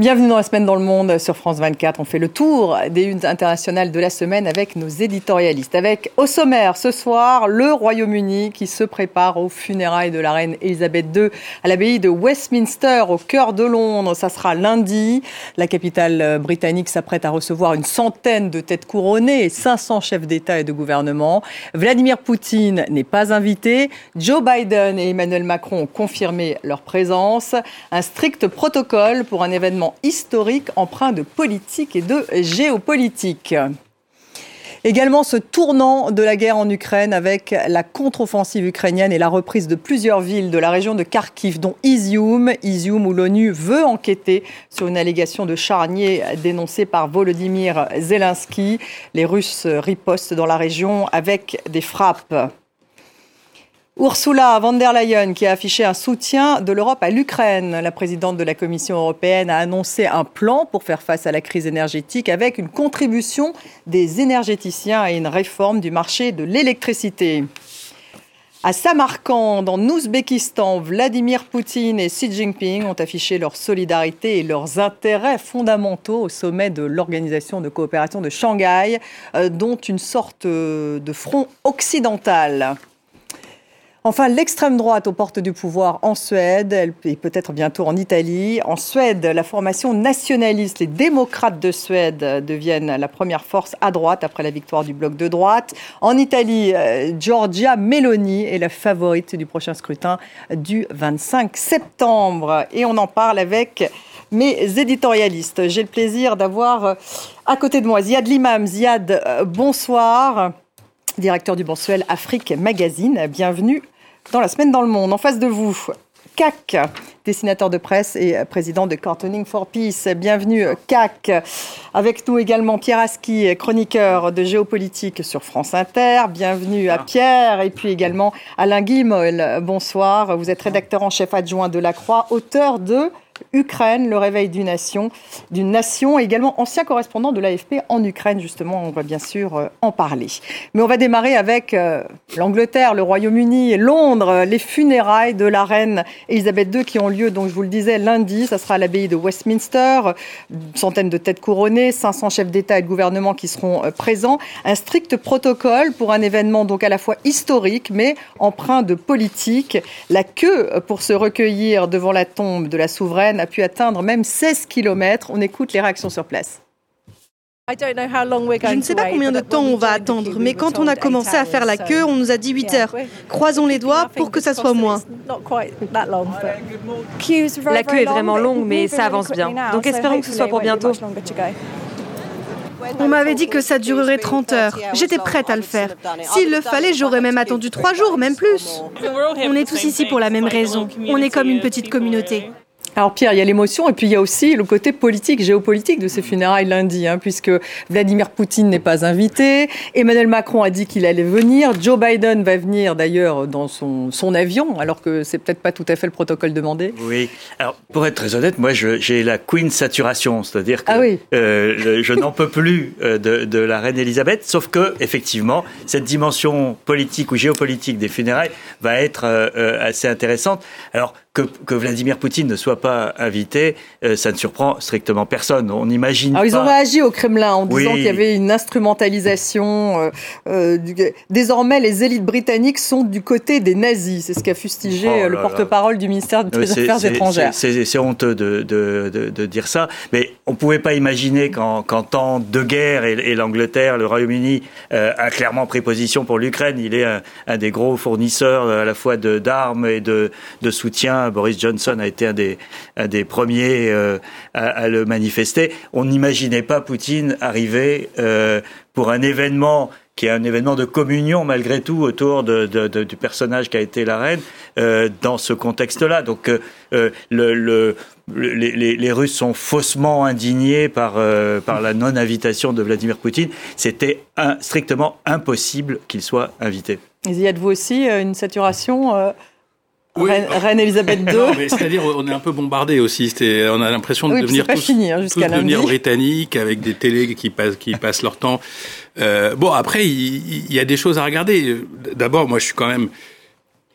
Bienvenue dans la semaine dans le monde sur France 24. On fait le tour des unes internationales de la semaine avec nos éditorialistes. Avec au sommaire ce soir le Royaume-Uni qui se prépare aux funérailles de la reine Elisabeth II à l'abbaye de Westminster au cœur de Londres. Ça sera lundi. La capitale britannique s'apprête à recevoir une centaine de têtes couronnées et 500 chefs d'État et de gouvernement. Vladimir Poutine n'est pas invité. Joe Biden et Emmanuel Macron ont confirmé leur présence. Un strict protocole pour un événement historique empreint de politique et de géopolitique. Également ce tournant de la guerre en Ukraine avec la contre-offensive ukrainienne et la reprise de plusieurs villes de la région de Kharkiv, dont Izium, Izium où l'ONU veut enquêter sur une allégation de charnier dénoncée par Volodymyr Zelensky. Les Russes ripostent dans la région avec des frappes. Ursula von der Leyen, qui a affiché un soutien de l'Europe à l'Ukraine. La présidente de la Commission européenne a annoncé un plan pour faire face à la crise énergétique avec une contribution des énergéticiens et une réforme du marché de l'électricité. À Samarkand, en Ouzbékistan, Vladimir Poutine et Xi Jinping ont affiché leur solidarité et leurs intérêts fondamentaux au sommet de l'Organisation de coopération de Shanghai, euh, dont une sorte euh, de front occidental. Enfin, l'extrême droite aux portes du pouvoir en Suède et peut-être bientôt en Italie. En Suède, la formation nationaliste, les démocrates de Suède deviennent la première force à droite après la victoire du bloc de droite. En Italie, euh, Giorgia Meloni est la favorite du prochain scrutin du 25 septembre. Et on en parle avec mes éditorialistes. J'ai le plaisir d'avoir euh, à côté de moi Ziad Limam. Ziad, euh, bonsoir directeur du mensuel Afrique Magazine. Bienvenue dans la semaine dans le monde. En face de vous, CAC, dessinateur de presse et président de Cartooning for Peace. Bienvenue, CAC. Avec nous également Pierre Aski, chroniqueur de géopolitique sur France Inter. Bienvenue à Pierre. Et puis également Alain Guillemol. Bonsoir. Vous êtes rédacteur en chef adjoint de La Croix, auteur de Ukraine, le réveil d'une nation, d'une nation, également ancien correspondant de l'AFP en Ukraine, justement, on va bien sûr euh, en parler. Mais on va démarrer avec euh, l'Angleterre, le Royaume-Uni et Londres, les funérailles de la reine Elisabeth II qui ont lieu, donc je vous le disais, lundi, ça sera à l'abbaye de Westminster, une centaine de têtes couronnées, 500 chefs d'État et de gouvernement qui seront euh, présents, un strict protocole pour un événement donc à la fois historique mais empreint de politique, la queue pour se recueillir devant la tombe de la souveraine a pu atteindre même 16 km. On écoute les réactions sur place. Je ne sais pas combien de temps on va attendre, mais quand on a commencé à faire la queue, on nous a dit 8 heures. Croisons les doigts pour que ça soit moins. La queue est vraiment longue, mais ça avance bien. Donc espérons que ce soit pour bientôt. On m'avait dit que ça durerait 30 heures. J'étais prête à le faire. S'il le fallait, j'aurais même attendu 3 jours, même plus. On est tous ici pour la même raison. On est comme une petite communauté. Alors Pierre, il y a l'émotion et puis il y a aussi le côté politique, géopolitique de ces funérailles lundi, hein, puisque Vladimir Poutine n'est pas invité, Emmanuel Macron a dit qu'il allait venir, Joe Biden va venir d'ailleurs dans son, son avion, alors que c'est peut-être pas tout à fait le protocole demandé. Oui, alors pour être très honnête, moi j'ai la queen saturation, c'est-à-dire que ah oui. euh, je n'en peux plus euh, de, de, la reine Elisabeth, sauf que effectivement cette dimension politique ou géopolitique des funérailles va être euh, assez intéressante. Alors que, Vladimir Poutine ne soit pas invité, euh, ça ne surprend strictement personne. On imagine. Alors, ils ont réagi au Kremlin en disant qu'il y avait une instrumentalisation. Euh, euh, désormais, les élites britanniques sont du côté des nazis. C'est ce qu'a fustigé oh le porte-parole du ministère des Affaires étrangères. C'est honteux de, de, de, dire ça, mais on ne pouvait pas imaginer qu'en temps de guerre, et, l'Angleterre, le Royaume-Uni a clairement pris position pour l'Ukraine. Il est un, un, des gros fournisseurs à la fois d'armes et de, de soutien Boris Johnson a été un des, premiers euh, à, le manifester. On n'imaginait pas Poutine arriver euh, pour un événement qui est un événement de communion malgré tout autour de, du personnage qui a été la reine euh, dans ce contexte-là. Donc le, le les, Russes sont faussement indignés par, la non-invitation de Vladimir Poutine. C'était strictement impossible qu'il soit invité. y a-vous aussi une saturation Reine, Elisabeth II. C'est-à-dire, on est un peu bombardé aussi. On a l'impression de devenir tous, hein, devenir britanniques avec des télés qui passent, qui passent leur temps. Euh, bon, après, il, y a des choses à regarder. D'abord, moi, je suis quand même,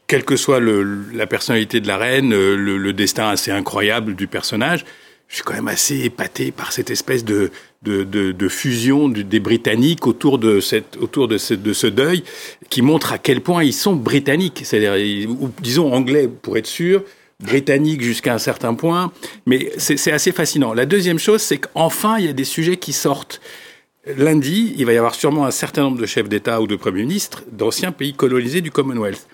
quelle que soit le, la personnalité de la reine, le, le, destin assez incroyable du personnage, je suis quand même assez épaté par cette espèce de, de, fusion des Britanniques autour de, autour de ce deuil, qui montre à quel point ils sont britanniques, c'est-à-dire, ou disons anglais pour être sûr, britanniques jusqu'à un certain point, mais c'est assez fascinant. La deuxième chose, c'est qu'enfin, il y a des sujets qui sortent. Lundi, il va y avoir sûrement un certain nombre de chefs d'État ou de premiers ministres d'anciens pays colonisés du Commonwealth.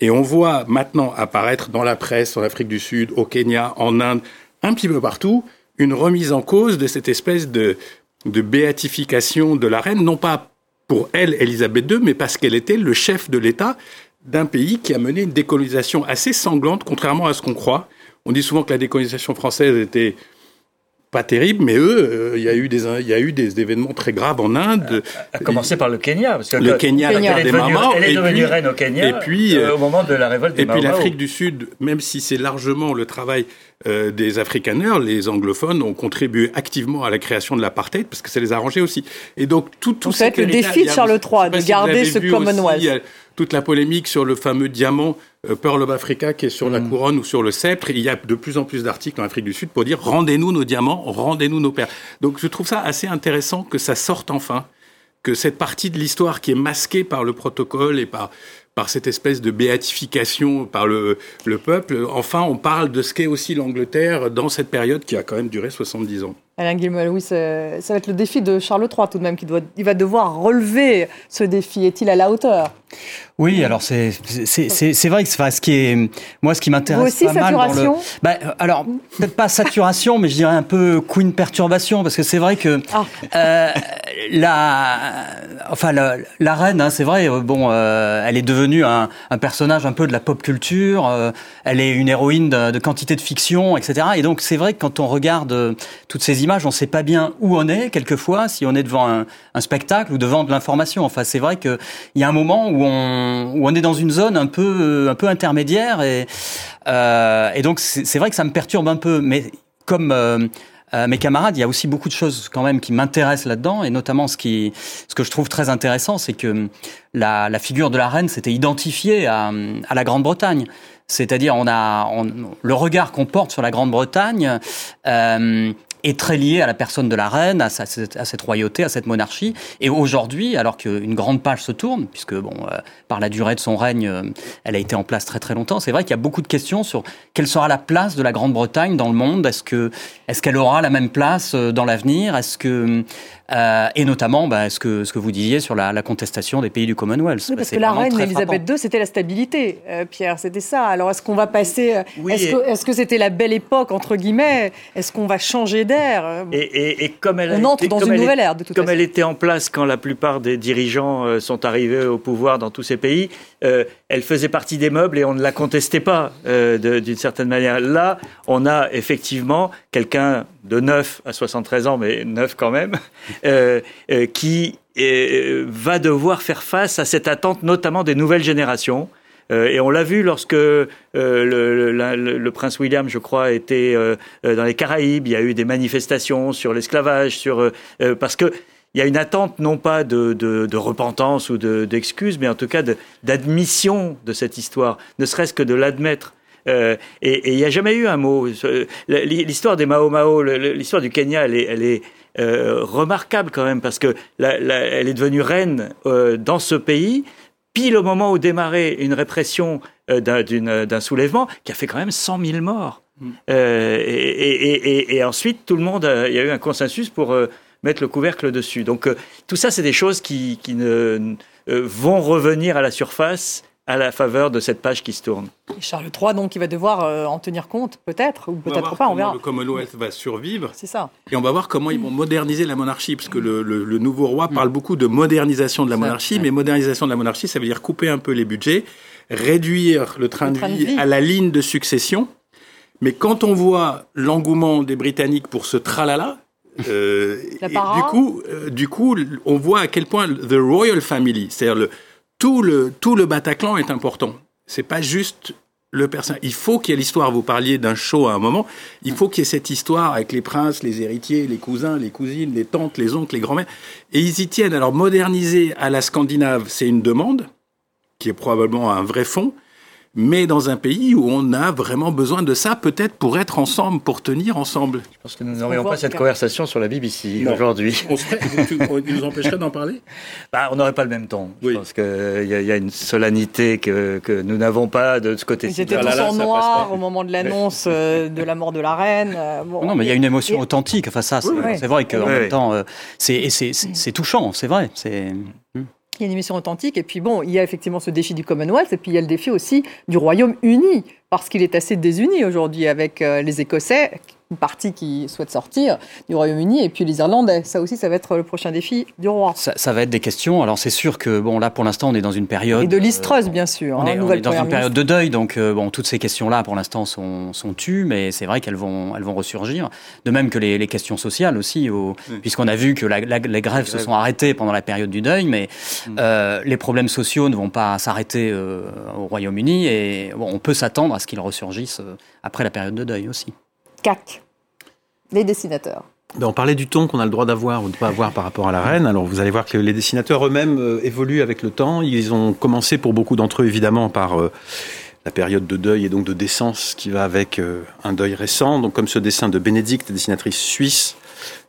Et on voit maintenant apparaître dans la presse en Afrique du Sud, au Kenya, en Inde, un petit peu partout une remise en cause de cette espèce de, béatification de la reine, non pas pour elle, Elisabeth II, mais parce qu'elle était le chef de l'État d'un pays qui a mené une décolonisation assez sanglante, contrairement à ce qu'on croit. On dit souvent que la décolonisation française était pas terrible, mais eux, euh, il y a eu des il y a eu des événements très graves en Inde. À, commencer par le Kenya, parce que le, Kenya, la guerre des elle est devenue reine au Kenya. Et puis euh, au moment de la révolte des Et puis l'Afrique du Sud, même si c'est largement le travail euh, des Afrikaners, les anglophones ont contribué activement à la création de l'apartheid parce que ça les a arrangés aussi. Et donc tout tout ça le défi de Charles III de garder ce Commonwealth toute la polémique sur le fameux diamant euh, Pearl of Africa qui est sur la mm. couronne ou sur le sceptre. Il y a de plus en plus d'articles en Afrique du Sud pour dire rendez-nous nos diamants, rendez-nous nos perles. Donc je trouve ça assez intéressant que ça sorte enfin, que cette partie de l'histoire qui est masquée par le protocole et par par cette espèce de béatification par le, le peuple, enfin on parle de ce qu'est aussi l'Angleterre dans cette période qui a quand même duré 70 ans. Alain Guillemot, oui, ça, va être le défi de Charles III tout de même, qui doit, il va devoir relever ce défi. Est-il à la hauteur? Oui, alors c'est c'est vrai que ce qui est moi ce qui m'intéresse aussi pas saturation mal dans le bah, alors peut-être pas saturation mais je dirais un peu queen perturbation parce que c'est vrai que ah. euh, la enfin la, la reine hein, c'est vrai euh, bon euh, elle est devenue un, personnage un peu de la pop culture euh, elle est une héroïne de, quantité de fiction etc et donc c'est vrai que quand on regarde toutes ces images on sait pas bien où on est quelquefois si on est devant un, spectacle ou devant de l'information enfin c'est vrai que il y a un moment où on, où on est dans une zone un peu, un peu intermédiaire et, euh, et donc c'est vrai que ça me perturbe un peu. Mais comme euh, mes camarades, il y a aussi beaucoup de choses quand même qui m'intéressent là-dedans, et notamment ce qui, ce que je trouve très intéressant, c'est que la, la, figure de la reine s'était identifiée à, à la Grande-Bretagne. C'est-à-dire, on a on, le regard qu'on porte sur la Grande-Bretagne euh, est très lié à la personne de la reine, à, cette royauté, à cette monarchie. Et aujourd'hui, alors qu'une grande page se tourne, puisque bon, euh, par la durée de son règne, euh, elle a été en place très très longtemps, c'est vrai qu'il y a beaucoup de questions sur quelle sera la place de la Grande-Bretagne dans le monde. Est-ce que est-ce qu'elle aura la même place euh, dans l'avenir? Est-ce que euh, et notamment bah, ce, que, ce que vous disiez sur la, la contestation des pays du Commonwealth. Oui, parce que la reine Elisabeth II, c'était la stabilité, euh, Pierre, c'était ça. Alors est-ce qu'on va passer. Euh, est-ce que c'était la belle époque, entre guillemets? Est-ce qu'on va changer d'air? Et, et, et, comme elle On entre dans une nouvelle ère, de toute Comme elle était en place quand la plupart des dirigeants sont arrivés au pouvoir dans tous ces pays, elle faisait partie des meubles et on ne la contestait pas d'une certaine manière. Là, on a effectivement quelqu'un de 9 à 73 ans, mais 9 quand même, euh, euh, qui euh, va devoir faire face à cette attente, notamment des nouvelles générations. et on l'a vu lorsque le, prince William, je crois, était dans les Caraïbes. Il y a eu des manifestations sur l'esclavage, sur parce que il y a une attente non pas de repentance ou d'excuses, mais en tout cas d'admission de, cette histoire, ne serait-ce que de l'admettre. Euh, et il n'y a jamais eu un mot. L'histoire des Mao Mao, l'histoire du Kenya, elle est, elle est euh, remarquable quand même parce que elle est devenue reine euh, dans ce pays. Pile au moment où démarrait une répression d'un soulèvement qui a fait quand même 100 000 morts. Mm. Et, et, et, et, ensuite, tout le monde, il y a eu un consensus pour mettre le couvercle dessus. Donc tout ça, c'est des choses qui, qui ne, vont revenir à la surface à la faveur de cette page qui se tourne. Et Charles III, donc, il va devoir euh, en tenir compte, peut-être, ou peut-être pas, on verra. Le Commonwealth va survivre. C'est ça. Et on va voir comment ils vont moderniser la monarchie, parce que le, nouveau roi parle beaucoup de modernisation de la monarchie, mais modernisation de la monarchie, ça veut dire couper un peu les budgets, réduire le train, de, vie à la ligne de succession. Mais quand on voit l'engouement des Britanniques pour ce tralala, euh, du coup, euh, du coup, on voit à quel point the royal family, c'est-à-dire le tout le, tout le Bataclan est important. C'est pas juste le personnage. Il faut qu'il y ait l'histoire. Vous parliez d'un show à un moment. Il faut qu'il y ait cette histoire avec les princes, les héritiers, les cousins, les cousines, les tantes, les oncles, les grands-mères. Et ils y tiennent. Alors, moderniser à la Scandinave, c'est une demande, qui est probablement un vrai fond. Mais dans un pays où on a vraiment besoin de ça, peut-être pour être ensemble, pour tenir ensemble. Je pense que nous n'aurions pas cette conversation sur la BBC aujourd'hui. Il nous empêcherait d'en parler? Bah, On n'aurait pas le même temps. Je pense qu'il y, y, a une solennité que, que nous n'avons pas de ce côté-ci. C'était tous en noir au moment de l'annonce euh, de la mort de la reine. Euh, non, mais il y a une émotion authentique. Enfin, ça, c'est vrai qu'en même temps, euh, c'est touchant, c'est vrai. C'est. Hmm. Il y a une émission authentique. Et puis bon, il y a effectivement ce défi du Commonwealth. Et puis il y a le défi aussi du Royaume-Uni. Parce qu'il est assez désuni aujourd'hui avec les Écossais une partie qui souhaite sortir du Royaume-Uni et puis les Irlandais. Ça aussi, ça va être le prochain défi du roi. Ça, va être des questions. Alors c'est sûr que bon là pour l'instant on est dans une période et de listreuse bien sûr. On, hein, est, dans une période de deuil donc euh, bon toutes ces questions là pour l'instant sont, sont tues mais c'est vrai qu'elles vont elles vont ressurgir. De même que les, questions sociales aussi puisqu'on a vu que les grèves se sont arrêtées pendant la période du deuil mais mm. euh, les problèmes sociaux ne vont pas s'arrêter euh, au Royaume-Uni et bon, on peut s'attendre à ce qu'ils ressurgissent après la période de deuil aussi. CAC, les dessinateurs. Ben, on parlait du ton qu'on a le droit d'avoir ou de ne pas avoir par rapport à la reine. Alors vous allez voir que les dessinateurs eux-mêmes euh, évoluent avec le temps. Ils ont commencé pour beaucoup d'entre eux évidemment par euh, la période de deuil et donc de décence qui va avec euh, un deuil récent. Donc comme ce dessin de Bénédicte, dessinatrice suisse,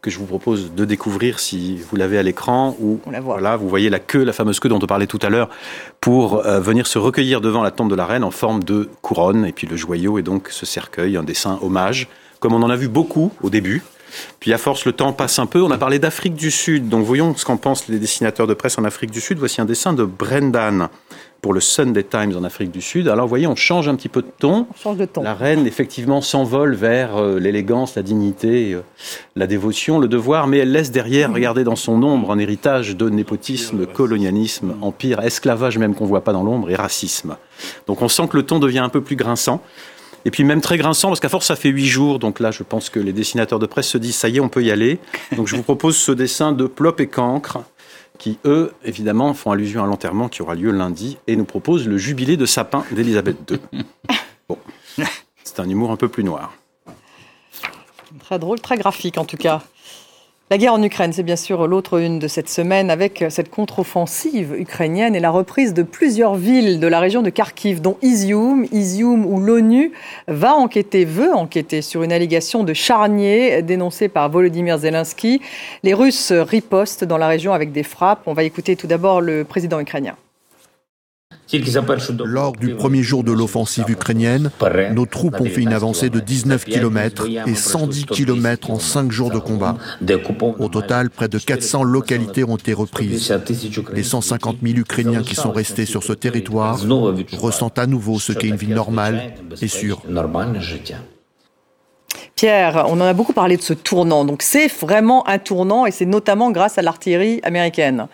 que je vous propose de découvrir si vous l'avez à l'écran, où voilà, vous voyez la queue, la fameuse queue dont on parlait tout à l'heure, pour venir se recueillir devant la tombe de la reine en forme de couronne, et puis le joyau est donc ce cercueil, un dessin hommage comme on en a vu beaucoup au début. Puis à force, le temps passe un peu. On a parlé d'Afrique du Sud. Donc voyons ce qu'en pensent les dessinateurs de presse en Afrique du Sud. Voici un dessin de Brendan pour le Sunday Times en Afrique du Sud. Alors vous voyez, on change un petit peu de ton. On change de ton. La reine, effectivement, s'envole vers euh, l'élégance, la dignité, euh, la dévotion, le devoir, mais elle laisse derrière, regardez dans son ombre, un héritage de népotisme, colonialisme, empire, esclavage même qu'on voit pas dans l'ombre, et racisme. Donc on sent que le ton devient un peu plus grinçant. Et puis même très grinçant, parce qu'à force, ça fait huit jours. Donc là, je pense que les dessinateurs de presse se disent, ça y est, on peut y aller. Donc je vous propose ce dessin de Plop et Cancre, qui, eux, évidemment, font allusion à l'enterrement qui aura lieu lundi, et nous proposent le jubilé de sapin d'Élisabeth II. Bon, c'est un humour un peu plus noir. Très drôle, très graphique en tout cas. La guerre en Ukraine, c'est bien sûr l'autre une de cette semaine avec cette contre-offensive ukrainienne et la reprise de plusieurs villes de la région de Kharkiv, dont Izium, Izium où l'ONU va enquêter, veut enquêter sur une allégation de charnier dénoncée par Volodymyr Zelensky. Les Russes ripostent dans la région avec des frappes. On va écouter tout d'abord le président ukrainien. Lors du premier jour de l'offensive ukrainienne, nos troupes ont fait une avancée de 19 km et 110 km en 5 jours de combat. Au total, près de 400 localités ont été reprises. Les 150 000 Ukrainiens qui sont restés sur ce territoire ressentent à nouveau ce qu'est une vie normale et sûre. Pierre, on en a beaucoup parlé de ce tournant. Donc c'est vraiment un tournant et c'est notamment grâce à l'artillerie américaine.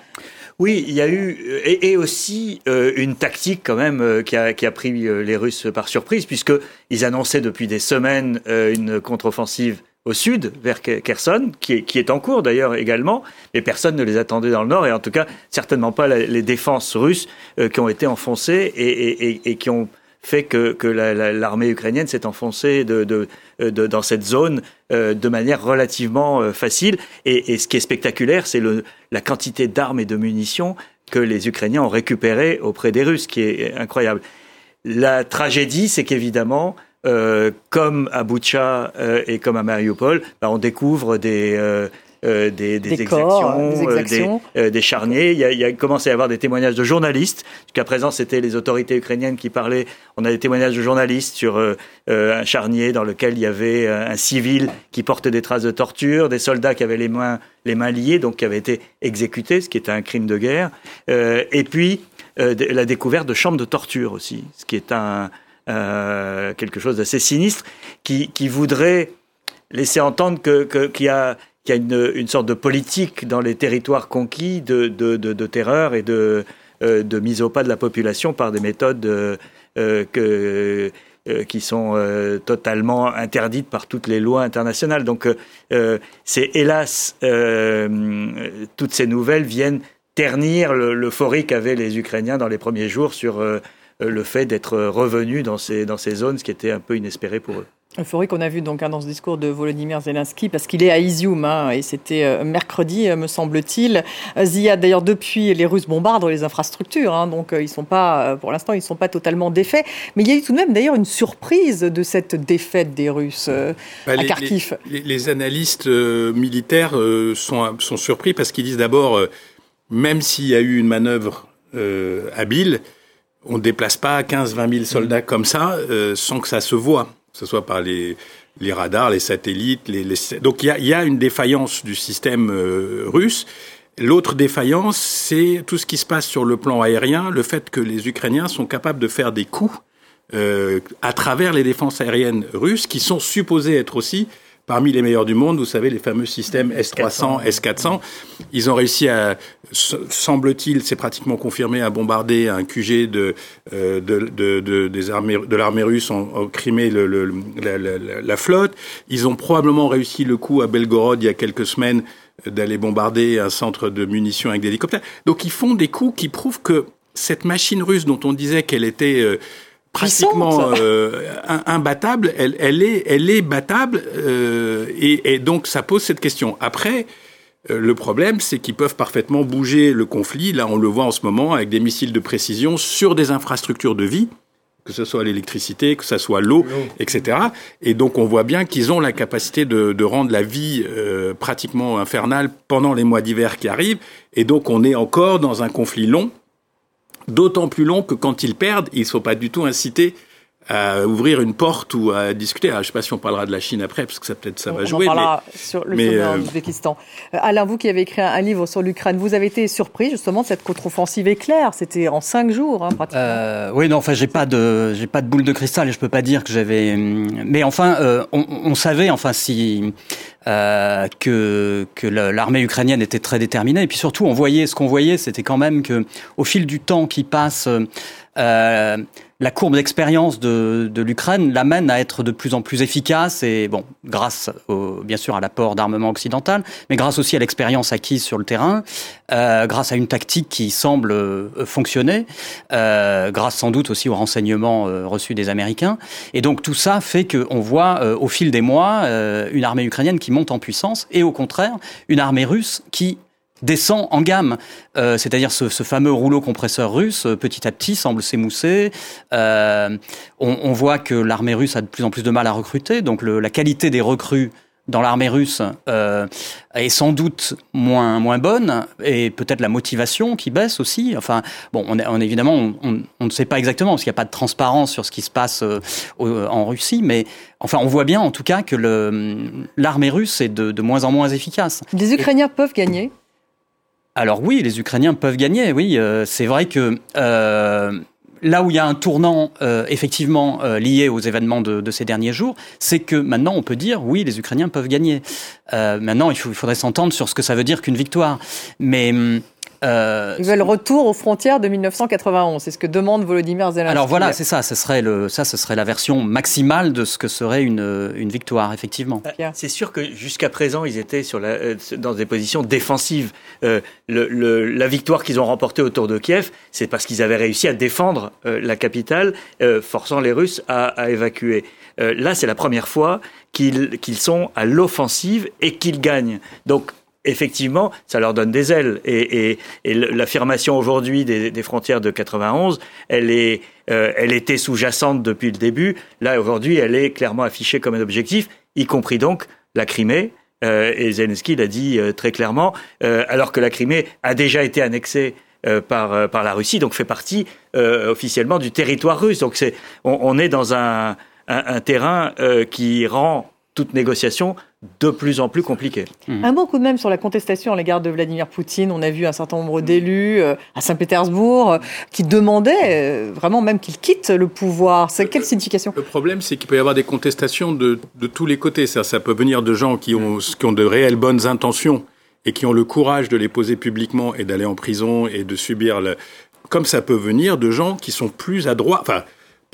Oui, il y a eu et, aussi euh, une tactique quand même euh, qui, a, qui, a, pris euh, les Russes par surprise puisque ils annonçaient depuis des semaines une contre-offensive au sud vers Kherson, qui est, qui est en cours d'ailleurs également, mais personne ne les attendait dans le nord et en tout cas certainement pas les défenses russes qui ont été enfoncées et, et, et qui ont fait que, que l'armée ukrainienne s'est enfoncée de, de, de, dans cette zone euh, de manière relativement euh, facile. Et, ce qui est spectaculaire, c'est la quantité d'armes et de munitions que les Ukrainiens ont récupérées auprès des Russes, qui est incroyable. La tragédie, c'est qu'évidemment, euh, comme à Boucha euh, et comme à Mariupol, bah, on découvre des, euh, euh, des, des, exactions, des, euh, des, charniers. Il y, a, il y a commencé à y avoir des témoignages de journalistes. Jusqu'à présent, c'était les autorités ukrainiennes qui parlaient. On a des témoignages de journalistes sur euh, un charnier dans lequel il y avait un civil qui portait des traces de torture, des soldats qui avaient les mains, les mains liées, donc qui avaient été exécutés, ce qui était un crime de guerre. et puis, la découverte de chambres de torture aussi, ce qui est un, quelque chose d'assez sinistre, qui, qui voudrait laisser entendre que qu'il y a qu'il y a une, sorte de politique dans les territoires conquis de, terreur et de, euh, de mise au pas de la population par des méthodes euh, euh qui sont totalement interdites par toutes les lois internationales. Donc c'est hélas, toutes ces nouvelles viennent ternir l'euphorie qu'avaient les Ukrainiens dans les premiers jours sur le fait d'être revenus dans ces zones, ce qui était un peu inespéré pour eux. Euphorie qu'on a vu donc hein, dans ce discours de Volodymyr Zelensky, parce qu'il est à Izium, hein, et c'était euh, mercredi, euh, me semble-t-il. Zia, d'ailleurs, depuis, les Russes bombardent les infrastructures, hein, donc euh, ils sont pas, pour l'instant, ils ne sont pas totalement défaits. Mais il y a eu tout de même, d'ailleurs, une surprise de cette défaite des Russes bah, à Kharkiv. Les, analystes militaires sont, sont surpris parce qu'ils disent d'abord, même s'il y a eu une manœuvre habile, on ne déplace pas 15-20 000 soldats comme ça sans que ça se voit que ce soit par les, les radars, les satellites. Les, Donc il y a, y a, une défaillance du système euh, russe. L'autre défaillance, c'est tout ce qui se passe sur le plan aérien, le fait que les Ukrainiens sont capables de faire des coups euh, à travers les défenses aériennes russes, qui sont supposées être aussi parmi les meilleurs du monde. Vous savez, les fameux systèmes S-300, S-400. Ils ont réussi à, semble-t-il, c'est pratiquement confirmé, à bombarder un QG de, euh, de, de, de, des armées, de l'armée russe en, en Crimée, le, le, la, la, la, flotte. Ils ont probablement réussi le coup à Belgorod il y a quelques semaines d'aller bombarder un centre de munitions avec des hélicoptères. Donc ils font des coups qui prouvent que cette machine russe dont on disait qu'elle était euh, pratiquement euh, imbattable, elle, elle, est, elle est battable, euh, et, et, donc ça pose cette question. Après, euh, le problème, c'est qu'ils peuvent parfaitement bouger le conflit. Là, on le voit en ce moment avec des missiles de précision sur des infrastructures de vie, que ce soit l'électricité, que ce soit l'eau, etc. Et donc, on voit bien qu'ils ont la capacité de, de rendre la vie euh, pratiquement infernale pendant les mois d'hiver qui arrivent. Et donc, on est encore dans un conflit long d'autant plus long que quand ils perdent, ils ne sont pas du tout incités à ouvrir une porte ou à discuter. je ne sais pas si on parlera de la Chine après, parce que ça peut-être ça va jouer. On parlera sur le mais euh... Euh, Alain, vous qui avez écrit un, livre sur l'Ukraine, vous avez été surpris justement de cette contre-offensive éclair. C'était en cinq jours, hein, pratiquement. Euh, oui, non, enfin, j'ai pas de, j'ai pas de boule de cristal et je peux pas dire que j'avais. Mais enfin, euh, on, on, savait, enfin, si euh, que, que l'armée ukrainienne était très déterminée. Et puis surtout, on voyait ce qu'on voyait, c'était quand même que au fil du temps qui passe, euh, la courbe d'expérience de, l'Ukraine l'amène à être de plus en plus efficace et bon, grâce bien sûr à l'apport d'armement occidental, mais grâce aussi à l'expérience acquise sur le terrain, euh, grâce à une tactique qui semble euh, fonctionner, euh, grâce sans doute aussi aux renseignements reçus des Américains. Et donc tout ça fait qu'on voit au fil des mois une armée ukrainienne qui monte en puissance et au contraire une armée russe qui descend en gamme. Euh, c'est-à-dire ce, ce, fameux rouleau compresseur russe, euh, petit à petit, semble s'émousser. Euh, on, on, voit que l'armée russe a de plus en plus de mal à recruter, donc le, la qualité des recrues dans l'armée russe euh, est sans doute moins moins bonne et peut-être la motivation qui baisse aussi. Enfin, bon, on, on évidemment on, on, on, ne sait pas exactement parce qu'il n'y a pas de transparence sur ce qui se passe euh, en Russie, mais enfin, on voit bien en tout cas que l'armée russe est de, de, moins en moins efficace. Les Ukrainiens et... peuvent gagner alors oui, les Ukrainiens peuvent gagner, oui. Euh, c'est vrai que euh, là où il y a un tournant euh, effectivement lié aux événements de, ces derniers jours, c'est que maintenant on peut dire oui, les Ukrainiens peuvent gagner. Maintenant, il, il faudrait s'entendre sur ce que ça veut dire qu'une victoire. Mais hum, euh, Ils veulent retour aux frontières de 1991. C'est ce que demande Volodymyr Zelensky. Alors voilà, c'est ça. Ce serait le, ça, ce serait la version maximale de ce que serait une, une victoire, effectivement. Euh, c'est sûr que jusqu'à présent, ils étaient sur la, euh, dans des positions défensives. Euh, le, le, la victoire qu'ils ont remportée autour de Kiev, c'est parce qu'ils avaient réussi à défendre euh, la capitale, euh, forçant les Russes à, à évacuer. là, c'est la première fois qu'ils qu'ils sont à l'offensive et qu'ils gagnent. Donc effectivement, ça leur donne des ailes. Et, l'affirmation aujourd'hui des, frontières de 91, elle, est, euh, elle était sous-jacente depuis le début. Là, aujourd'hui, elle est clairement affichée comme un objectif, y compris donc la Crimée. Euh, et Zelensky l'a dit euh, très clairement, alors que la Crimée a déjà été annexée par, par la Russie, donc fait partie officiellement du territoire russe. Donc on, est dans un, un, un terrain qui rend toute négociation de plus en plus compliquée. Mmh. Un mot de même sur la contestation à l'égard de Vladimir Poutine. On a vu un certain nombre d'élus euh, à Saint-Pétersbourg euh, qui demandaient euh, vraiment même qu'il quitte le pouvoir. C'est quelle signification? Le problème, c'est qu'il peut y avoir des contestations de, de tous les côtés. Ça, ça peut venir de gens qui ont, qui ont de réelles bonnes intentions et qui ont le courage de les poser publiquement et d'aller en prison et de subir le... Comme ça peut venir de gens qui sont plus à droite, enfin,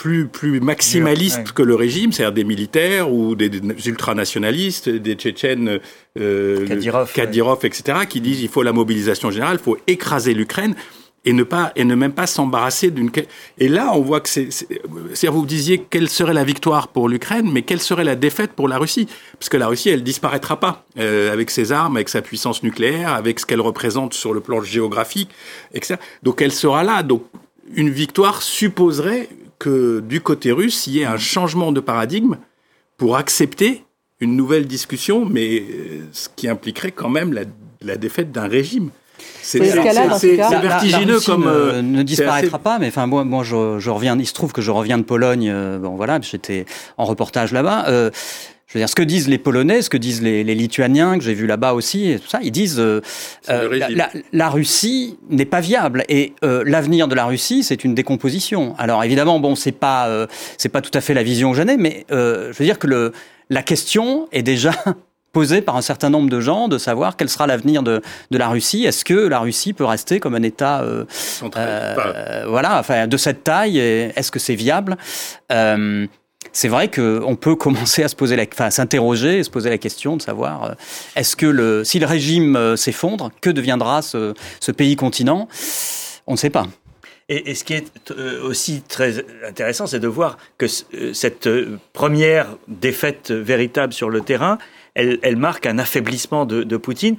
plus, plus maximalistes ouais. que le régime, c'est-à-dire des militaires ou des, des ultranationalistes, des Tchétchènes, euh, Kadyrov, Kadyrov ouais. etc., qui disent il faut la mobilisation générale, il faut écraser l'Ukraine. et ne pas et ne même pas s'embarrasser d'une et là on voit que c'est c'est vous disiez quelle serait la victoire pour l'Ukraine mais quelle serait la défaite pour la Russie? Parce que la Russie elle disparaîtra pas euh, avec ses armes avec sa puissance nucléaire avec ce qu'elle représente sur le plan géographique etc donc elle sera là donc une victoire supposerait que du côté russe il y ait un changement de paradigme pour accepter une nouvelle discussion mais euh, ce qui impliquerait quand même la, la défaite d'un régime c'est vertigineux comme euh, ne, disparaîtra pas. Mais enfin moi, moi je, je, reviens. Il se trouve que je reviens de Pologne. Euh, bon voilà, j'étais en reportage là-bas. Euh, je veux dire, ce que disent les Polonais, ce que disent les, les Lituaniens, que j'ai vu là-bas aussi, et tout ça, ils disent euh, euh la, la, Russie n'est pas viable. Et euh, l'avenir de la Russie, c'est une décomposition. Alors évidemment, bon, c'est pas c'est pas tout à fait la vision que j'en ai, mais je veux dire que le la question est déjà posée par un certain nombre de gens de savoir quel sera l'avenir de, de la Russie. Est-ce que la Russie peut rester comme un État, euh, euh, voilà, enfin de cette taille Est-ce que c'est viable? Euh, c'est vrai qu'on peut commencer à se poser la, s'interroger et se poser la question de savoir euh, est-ce que le, si le régime euh, s'effondre, que deviendra ce, ce pays continent? On ne sait pas. Et, ce qui est aussi très intéressant, c'est de voir que cette première défaite véritable sur le terrain, elle, marque un affaiblissement de Poutine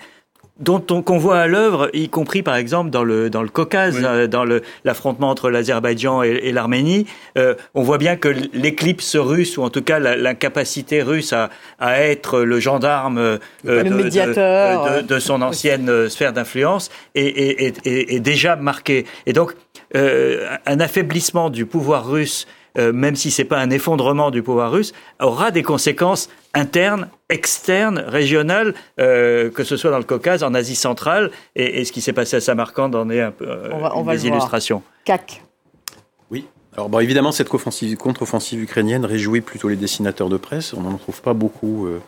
dont on qu'on voit à l'œuvre, y compris par exemple dans le dans le Caucase, euh, dans le l'affrontement entre l'Azerbaïdjan et, et l'Arménie, euh, on voit bien que l'éclipse russe ou en tout cas l'incapacité russe à, à être le gendarme euh, le de, médiateur de, de, son ancienne sphère d'influence est, est, est, est, déjà marqué. Et donc un affaiblissement du pouvoir russe euh, même si c'est pas un effondrement du pouvoir russe, aura des conséquences internes, externes, régionales, euh, que ce soit dans le Caucase, en Asie centrale, et, et ce qui s'est passé à Samarcande en est un peu euh, on va, des illustrations. CAC. Oui. Alors bon, évidemment, cette contre-offensive ukrainienne réjouit plutôt les dessinateurs de presse. On n'en trouve pas beaucoup euh,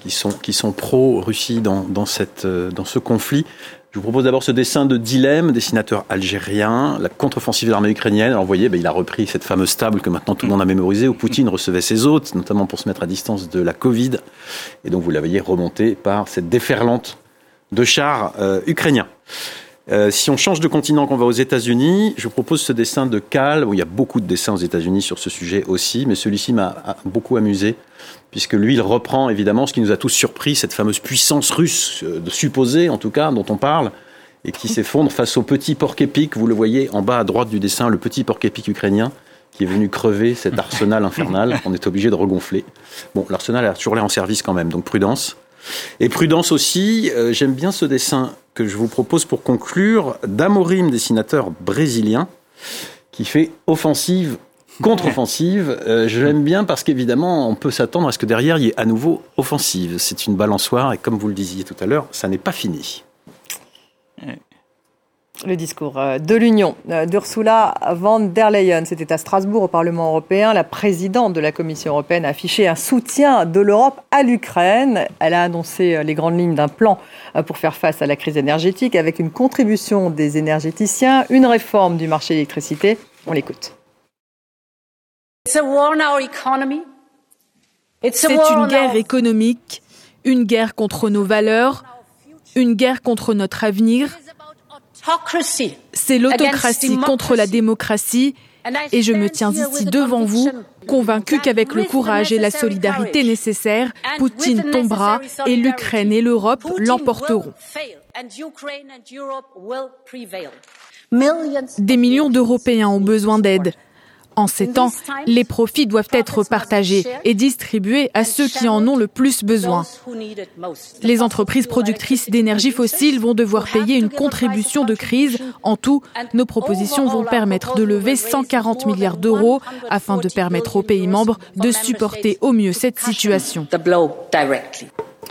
qui sont, qui sont pro-Russie dans, dans, cette, euh, dans ce conflit. Je vous propose d'abord ce dessin de Dilemme, dessinateur algérien, la contre-offensive de l'armée ukrainienne. Alors vous voyez, ben, il a repris cette fameuse table que maintenant tout le monde a mémorisée, où Poutine recevait ses hôtes, notamment pour se mettre à distance de la Covid. Et donc vous la voyez remonter par cette déferlante de chars euh, ukrainiens. Euh, si on change de continent, qu'on va aux États-Unis, je vous propose ce dessin de Cal. Bon, il y a beaucoup de dessins aux États-Unis sur ce sujet aussi, mais celui-ci m'a beaucoup amusé puisque lui, il reprend évidemment ce qui nous a tous surpris, cette fameuse puissance russe, euh, de supposée en tout cas, dont on parle, et qui s'effondre face au petit porc-épic. Vous le voyez en bas à droite du dessin, le petit porc-épic ukrainien qui est venu crever cet arsenal infernal qu'on est obligé de regonfler. Bon, l'arsenal a toujours l'air en service quand même, donc prudence. Et prudence aussi, euh, j'aime bien ce dessin que je vous propose pour conclure d'Amorim, dessinateur brésilien, qui fait offensive contre-offensive. Euh, je l'aime bien parce qu'évidemment, on peut s'attendre à ce que derrière, il y ait à nouveau offensive. C'est une balançoire et comme vous le disiez tout à l'heure, ça n'est pas fini. Le discours euh, de l'Union euh, d'Ursula von der Leyen, c'était à Strasbourg au Parlement européen. La présidente de la Commission européenne a affiché un soutien de l'Europe à l'Ukraine. Elle a annoncé les grandes lignes d'un plan pour faire face à la crise énergétique avec une contribution des énergéticiens, une réforme du marché de l'électricité. On l'écoute. C'est une guerre économique, une guerre contre nos valeurs, une guerre contre notre avenir. C'est l'autocratie contre la démocratie et je me tiens ici devant vous, convaincu qu'avec le courage et la solidarité nécessaires, Poutine tombera et l'Ukraine et l'Europe l'emporteront. Des millions d'Européens ont besoin d'aide. En ces temps, les profits doivent être partagés et distribués à ceux qui en ont le plus besoin. Les entreprises productrices d'énergie fossile vont devoir payer une contribution de crise. En tout, nos propositions vont permettre de lever 140 milliards d'euros afin de permettre aux pays membres de supporter au mieux cette situation.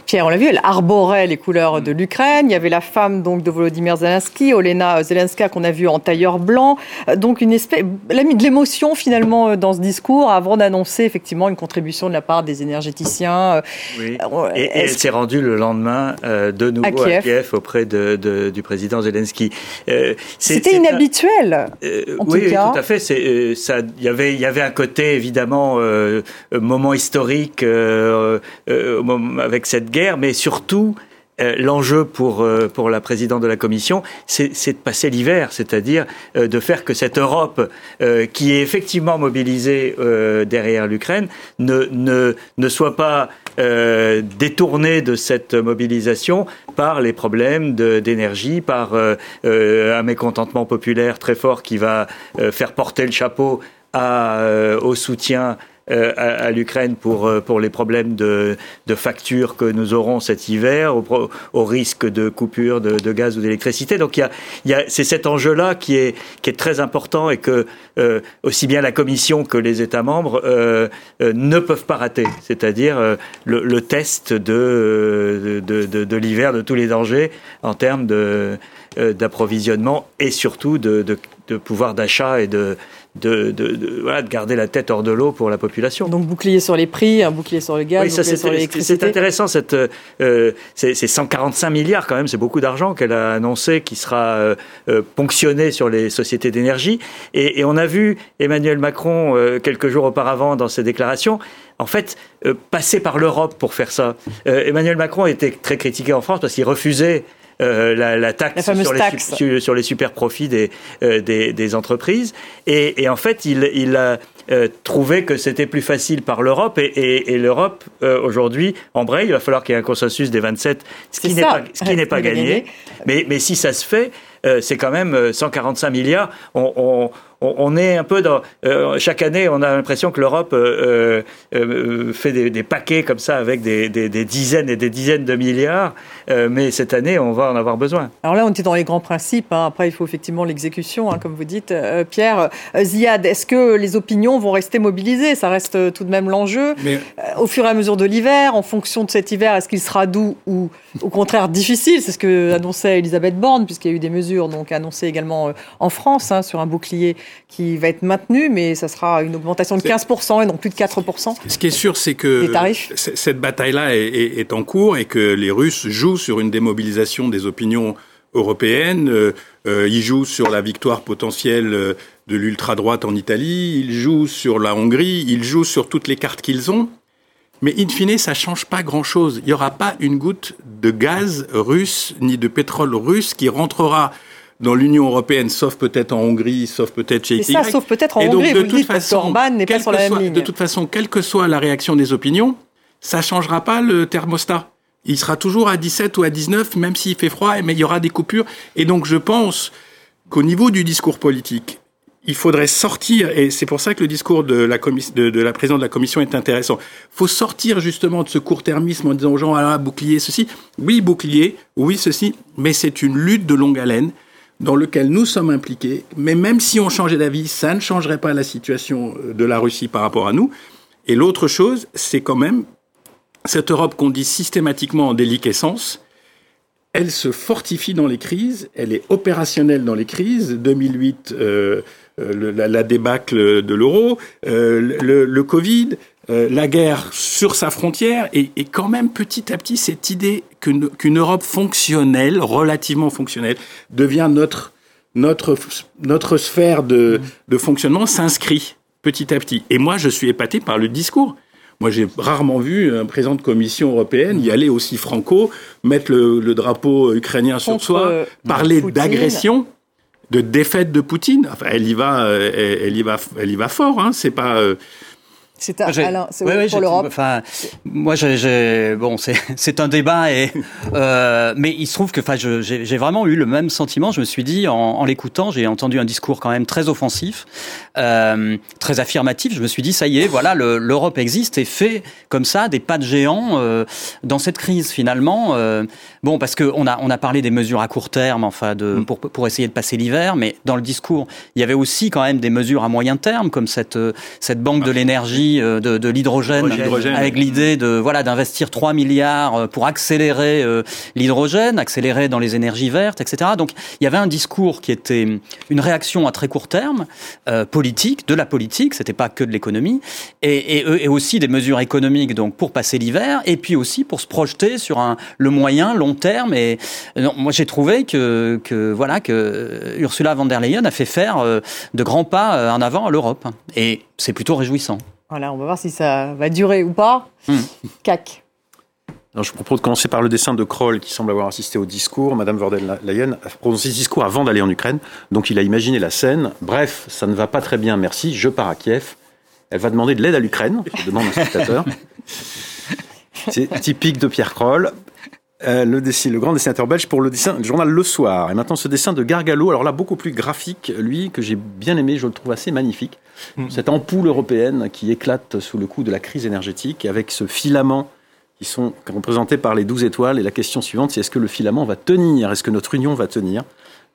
Pierre, on l'a vu, elle arborait les couleurs de l'Ukraine. Il y avait la femme donc de Volodymyr Zelensky, Olena Zelenska, qu'on a vu en tailleur blanc. Euh, donc une espèce, elle a mis de l'émotion finalement euh, dans ce discours avant d'annoncer effectivement une contribution de la part des énergéticiens. Euh, oui. Et, elle s'est rendue le lendemain de nouveau à Kiev, auprès de, du président Zelensky. C'était inhabituel. en oui, tout, cas. tout à fait. C'est ça. Il y avait il y avait un côté évidemment moment historique avec cette guerre mais surtout, euh, l'enjeu pour, euh, pour la présidente de la Commission, c'est de passer l'hiver, c'est-à-dire euh, de faire que cette Europe, qui est effectivement mobilisée derrière l'Ukraine, ne, ne, ne soit pas détournée de cette mobilisation par les problèmes d'énergie, par un mécontentement populaire très fort qui va faire porter le chapeau au soutien euh, à, l'Ukraine pour, euh, pour les problèmes de, de factures que nous aurons cet hiver, au, au risque de coupure de, de gaz ou d'électricité. Donc y a, y a, c'est cet enjeu-là qui est, qui est très important et que euh, aussi bien la Commission que les États membres euh, ne peuvent pas rater, c'est-à-dire le, le, test de, de, de, de l'hiver, de tous les dangers en termes de d'approvisionnement et surtout de, de, de pouvoir d'achat et de, de, de, de, voilà, de garder la tête hors de l'eau pour la population. Donc bouclier sur les prix, un bouclier sur le gaz, oui, ça, sur l'électricité. C'est intéressant, cette, euh, c'est 145 milliards quand même, c'est beaucoup d'argent qu'elle a annoncé qui sera euh, euh, ponctionné sur les sociétés d'énergie. Et, et, on a vu Emmanuel Macron euh, quelques jours auparavant dans ses déclarations en fait, euh, passer par l'Europe pour faire ça. Euh, Emmanuel Macron était très critiqué en France parce qu'il refusait euh, la, la, taxe, sur, Les, sur, les, super profits des, euh, des, des, entreprises. Et, et, en fait, il, il a euh, trouvé que c'était plus facile par l'Europe. Et, et, et l'Europe, euh, aujourd'hui, embraye. Il va falloir qu'il y ait un consensus des 27, ce qui n'est pas, ce qui n'est pas gagné. Mais, mais si ça se fait, c'est quand même 145 milliards. On, on, on, est un peu dans. Euh, chaque année, on a l'impression que l'Europe euh, euh, fait des, des, paquets comme ça avec des, des, des, dizaines et des dizaines de milliards, mais cette année, on va en avoir besoin. Alors là, on était dans les grands principes. Hein. Après, il faut effectivement l'exécution, hein, comme vous dites, Pierre. Ziad, est-ce que les opinions vont rester mobilisées? Ça reste tout de même l'enjeu. Mais... Au fur et à mesure de l'hiver, en fonction de cet hiver, est-ce qu'il sera doux ou au contraire difficile? C'est ce que annonçait Elisabeth Borne, puisqu'il y a eu des mesures donc annoncées également en France hein, sur un bouclier qui va être maintenu, mais ça sera une augmentation de 15% et non plus de 4%. Ce qui est sûr, c'est que cette bataille-là est, est, en cours et que les Russes jouent sur une démobilisation des opinions européennes. Euh, euh ils jouent sur la victoire potentielle euh, de l'ultra-droite en Italie, ils jouent sur la Hongrie, ils jouent sur toutes les cartes qu'ils ont. Mais in fine, ça change pas grand-chose. Il n'y aura pas une goutte de gaz russe ni de pétrole russe qui rentrera dans l'Union européenne, sauf peut-être en Hongrie, sauf peut-être chez ça, sauf peut-être en Hongrie, de vous toute façon, n'est pas sur la même ligne. De toute façon, quelle que soit la réaction des opinions, ça changera pas le thermostat. Il sera toujours à 17 ou à 19, même s'il fait froid, mais il y aura des coupures. Et donc, je pense qu'au niveau du discours politique, il faudrait sortir, et c'est pour ça que le discours de la, de, de la présidente de la commission est intéressant. Il faut sortir justement de ce court-termisme en disant aux gens, ah, bouclier, ceci. Oui, bouclier, oui, ceci, mais c'est une lutte de longue haleine dans lequel nous sommes impliqués, mais même si on changeait d'avis, ça ne changerait pas la situation de la Russie par rapport à nous. Et l'autre chose, c'est quand même cette Europe qu'on dit systématiquement en déliquescence, elle se fortifie dans les crises, elle est opérationnelle dans les crises. 2008, euh, euh, la, la, débâcle de l'euro, euh, le, le, Covid, euh, la guerre sur sa frontière et, et, quand même petit à petit cette idée qu'une Europe fonctionnelle, relativement fonctionnelle, devient notre notre notre sphère de, de fonctionnement s'inscrit petit à petit. Et moi, je suis épaté par le discours. Moi, j'ai rarement vu un président de commission européenne y aller aussi franco, mettre le, le drapeau ukrainien sur soi, parler d'agression, de défaite de Poutine. Enfin, elle y va, euh, elle, y va, elle y va fort. Hein. C'est pas. C'est Alain, c'est oui, oui, pour l'Europe. Enfin, moi, j'ai bon, c'est un débat et euh, mais il se trouve que, enfin, j'ai vraiment eu le même sentiment. Je me suis dit en, en l'écoutant, j'ai entendu un discours quand même très offensif, euh, très affirmatif. Je me suis dit, ça y est, voilà, l'Europe existe et fait comme ça des pas de géant euh, dans cette crise finalement. Euh, bon, parce que on a on a parlé des mesures à court terme, enfin, de mm. pour pour essayer de passer l'hiver, mais dans le discours, il y avait aussi quand même des mesures à moyen terme, comme cette cette banque de l'énergie euh, de, de l'hydrogène, avec l'idée de voilà d'investir 3 milliards euh, pour accélérer euh, l'hydrogène, accélérer dans les énergies vertes, etc. Donc il y avait un discours qui était une réaction à très court terme, politique, de la politique, c'était pas que de l'économie, et, et, et, aussi des mesures économiques donc pour passer l'hiver, et puis aussi pour se projeter sur un le moyen long terme. Et non, moi j'ai trouvé que que voilà que Ursula von der Leyen a fait faire de grands pas en avant à l'Europe, et c'est plutôt réjouissant. Voilà, on va voir si ça va durer ou pas. Hmm. CAC. je propose de commencer par le dessin de Kroll, qui semble avoir assisté au discours. Madame Vorden-Leyen a prononcé ce discours avant d'aller en Ukraine, donc il a imaginé la scène. Bref, ça ne va pas très bien, merci, je pars à Kiev. Elle va demander de l'aide à l'Ukraine, je demande un spectateur. C'est typique de Pierre Kroll. Euh, le, dessin, le grand dessinateur belge pour le dessin du journal Le Soir. Et maintenant ce dessin de Gargalo, alors là beaucoup plus graphique, lui que j'ai bien aimé, je le trouve assez magnifique. Mm. Cette ampoule européenne qui éclate sous le coup de la crise énergétique avec ce filament qui sont représentés par les douze étoiles. Et la question suivante, c'est est-ce que le filament va tenir? Est-ce que notre union va tenir?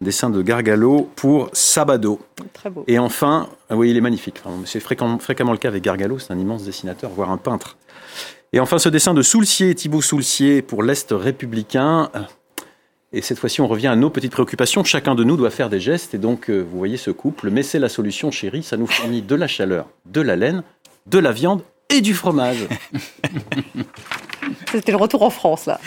Dessin de Gargalo pour Sabado. Très beau. Et enfin, ah oui, il est magnifique. c'est fréquemment, fréquemment le cas avec Gargalo, c'est un immense dessinateur, voire un peintre. Et enfin, ce dessin de Soulcier, Thibaut Soulcier pour l'Est républicain. Et cette fois-ci, on revient à nos petites préoccupations. Chacun de nous doit faire des gestes. Et donc, euh, vous voyez ce couple. Mais c'est la solution, chérie. Ça nous fournit de la chaleur, de la laine, de la viande et du fromage. C'était le retour en France, là.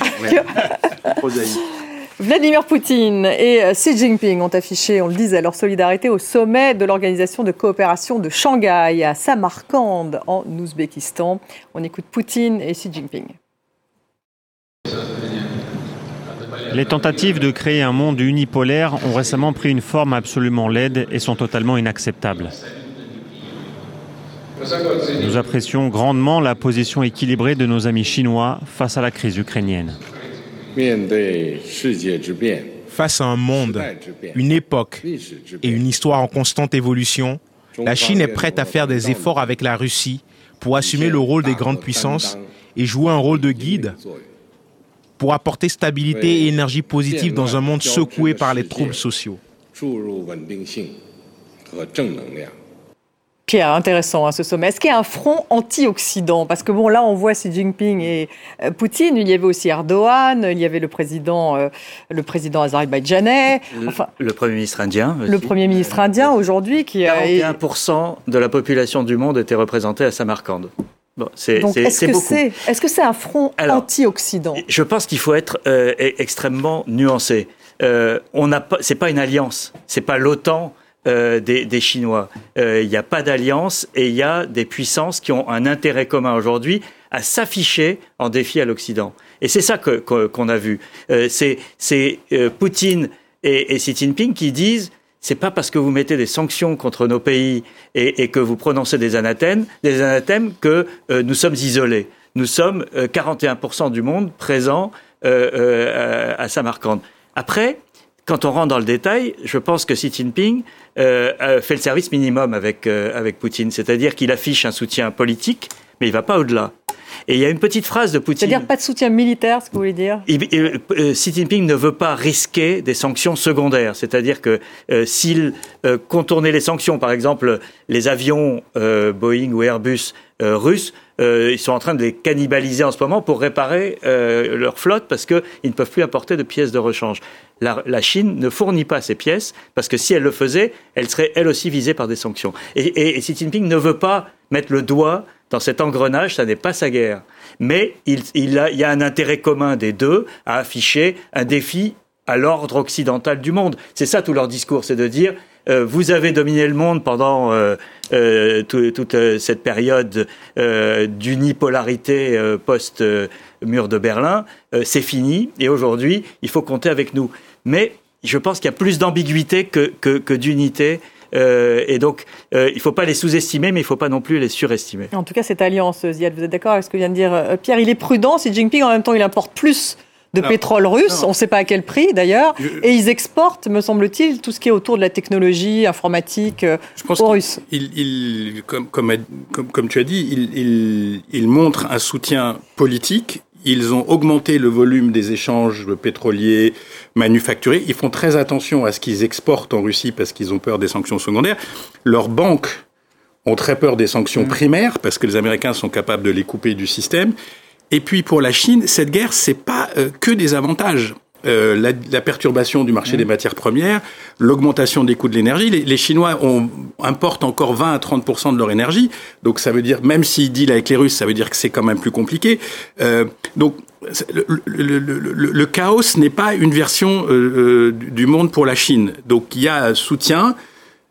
Vladimir Poutine et Xi Jinping ont affiché, on le disait, leur solidarité au sommet de l'Organisation de coopération de Shanghai à Samarkand, en Ouzbékistan. On écoute Poutine et Xi Jinping. Les tentatives de créer un monde unipolaire ont récemment pris une forme absolument laide et sont totalement inacceptables. Nous apprécions grandement la position équilibrée de nos amis chinois face à la crise ukrainienne. Face à un monde, une époque et une histoire en constante évolution, la Chine est prête à faire des efforts avec la Russie pour assumer le rôle des grandes puissances et jouer un rôle de guide pour apporter stabilité et énergie positive dans un monde secoué par les troubles sociaux. Pierre, intéressant à hein, ce sommet. Est-ce qu'il y a un front anti-Occident? Parce que bon, là, on voit Xi Jinping et euh, Poutine. Il y avait aussi Erdogan. Il y avait le président, euh, le président azerbaïdjanais. Enfin, le, premier ministre indien. Le premier ministre indien aujourd'hui qui a. 41% de la population du monde était représentée à Samarkand. Bon, c'est est-ce que c'est est-ce que c'est un front anti-Occident? Je pense qu'il faut être euh, e-, extrêmement nuancé. On n'a pas, c'est pas une alliance, c'est pas l'OTAN euh, des, Chinois. Euh, il n'y a pas d'alliance et il y a des puissances qui ont un intérêt commun aujourd'hui à s'afficher en défi à l'Occident. Et c'est ça qu'on a vu. Euh, c'est Poutine et, Xi Jinping qui disent c'est pas parce que vous mettez des sanctions contre nos pays et, que vous prononcez des anathèmes, des anathèmes que nous sommes isolés. Nous sommes 41% du monde présent à Samarkand. Après, quand on rentre dans le détail, je pense que Xi Jinping euh, fait le service minimum avec, euh, avec Poutine, c'est-à-dire qu'il affiche un soutien politique, mais il ne va pas au-delà. Et il y a une petite phrase de Poutine. C'est-à-dire pas de soutien militaire, ce que vous voulez dire? Euh, Xi Jinping ne veut pas risquer des sanctions secondaires. C'est-à-dire que s'il contournait les sanctions, par exemple les avions Boeing ou Airbus russes, ils sont en train de les cannibaliser en ce moment pour réparer leur flotte parce qu'ils ne peuvent plus apporter de pièces de rechange la, Chine ne fournit pas ces pièces parce que si elle le faisait, elle serait elle aussi visée par des sanctions. Et, Xi Jinping ne veut pas mettre le doigt dans cet engrenage, ça n'est pas sa guerre. Mais il, y a un intérêt commun des deux à afficher un défi à l'ordre occidental du monde. C'est ça tout leur discours, c'est de dire euh, vous avez dominé le monde pendant euh, euh, toute cette période d'unipolarité post-mur de Berlin, c'est fini et aujourd'hui il faut compter avec nous mais je pense qu'il y a plus d'ambiguïté que, que, d'unité. Euh, et donc, euh, il ne faut pas les sous-estimer, mais il ne faut pas non plus les surestimer. En tout cas, cette alliance, Ziad, vous êtes d'accord avec ce que vient de dire euh, Pierre? Il est prudent. Xi Jinping, en même temps, il importe plus de pétrole russe, on ne sait pas à quel prix d'ailleurs, et ils exportent, me semble-t-il, tout ce qui est autour de la technologie informatique je pense aux Russes. Il, comme, comme, comme, tu as dit, il, il montre un soutien politique ils ont augmenté le volume des échanges pétroliers manufacturés. Ils font très attention à ce qu'ils exportent en Russie parce qu'ils ont peur des sanctions secondaires. Leurs banques ont très peur des sanctions mm. primaires parce que les Américains sont capables de les couper du système. Et puis pour la Chine, cette guerre, c'est pas euh, que des avantages. Euh, la, la, perturbation du marché mmh. des matières premières, l'augmentation des coûts de l'énergie. Les, les, Chinois ont, importent encore 20 à 30% de leur énergie, donc ça veut dire, même s'ils deal avec les Russes, ça veut dire que c'est quand même plus compliqué. Euh, donc le, le, le, le chaos n'est pas une version euh, euh du monde pour la Chine. Donc il y a soutien,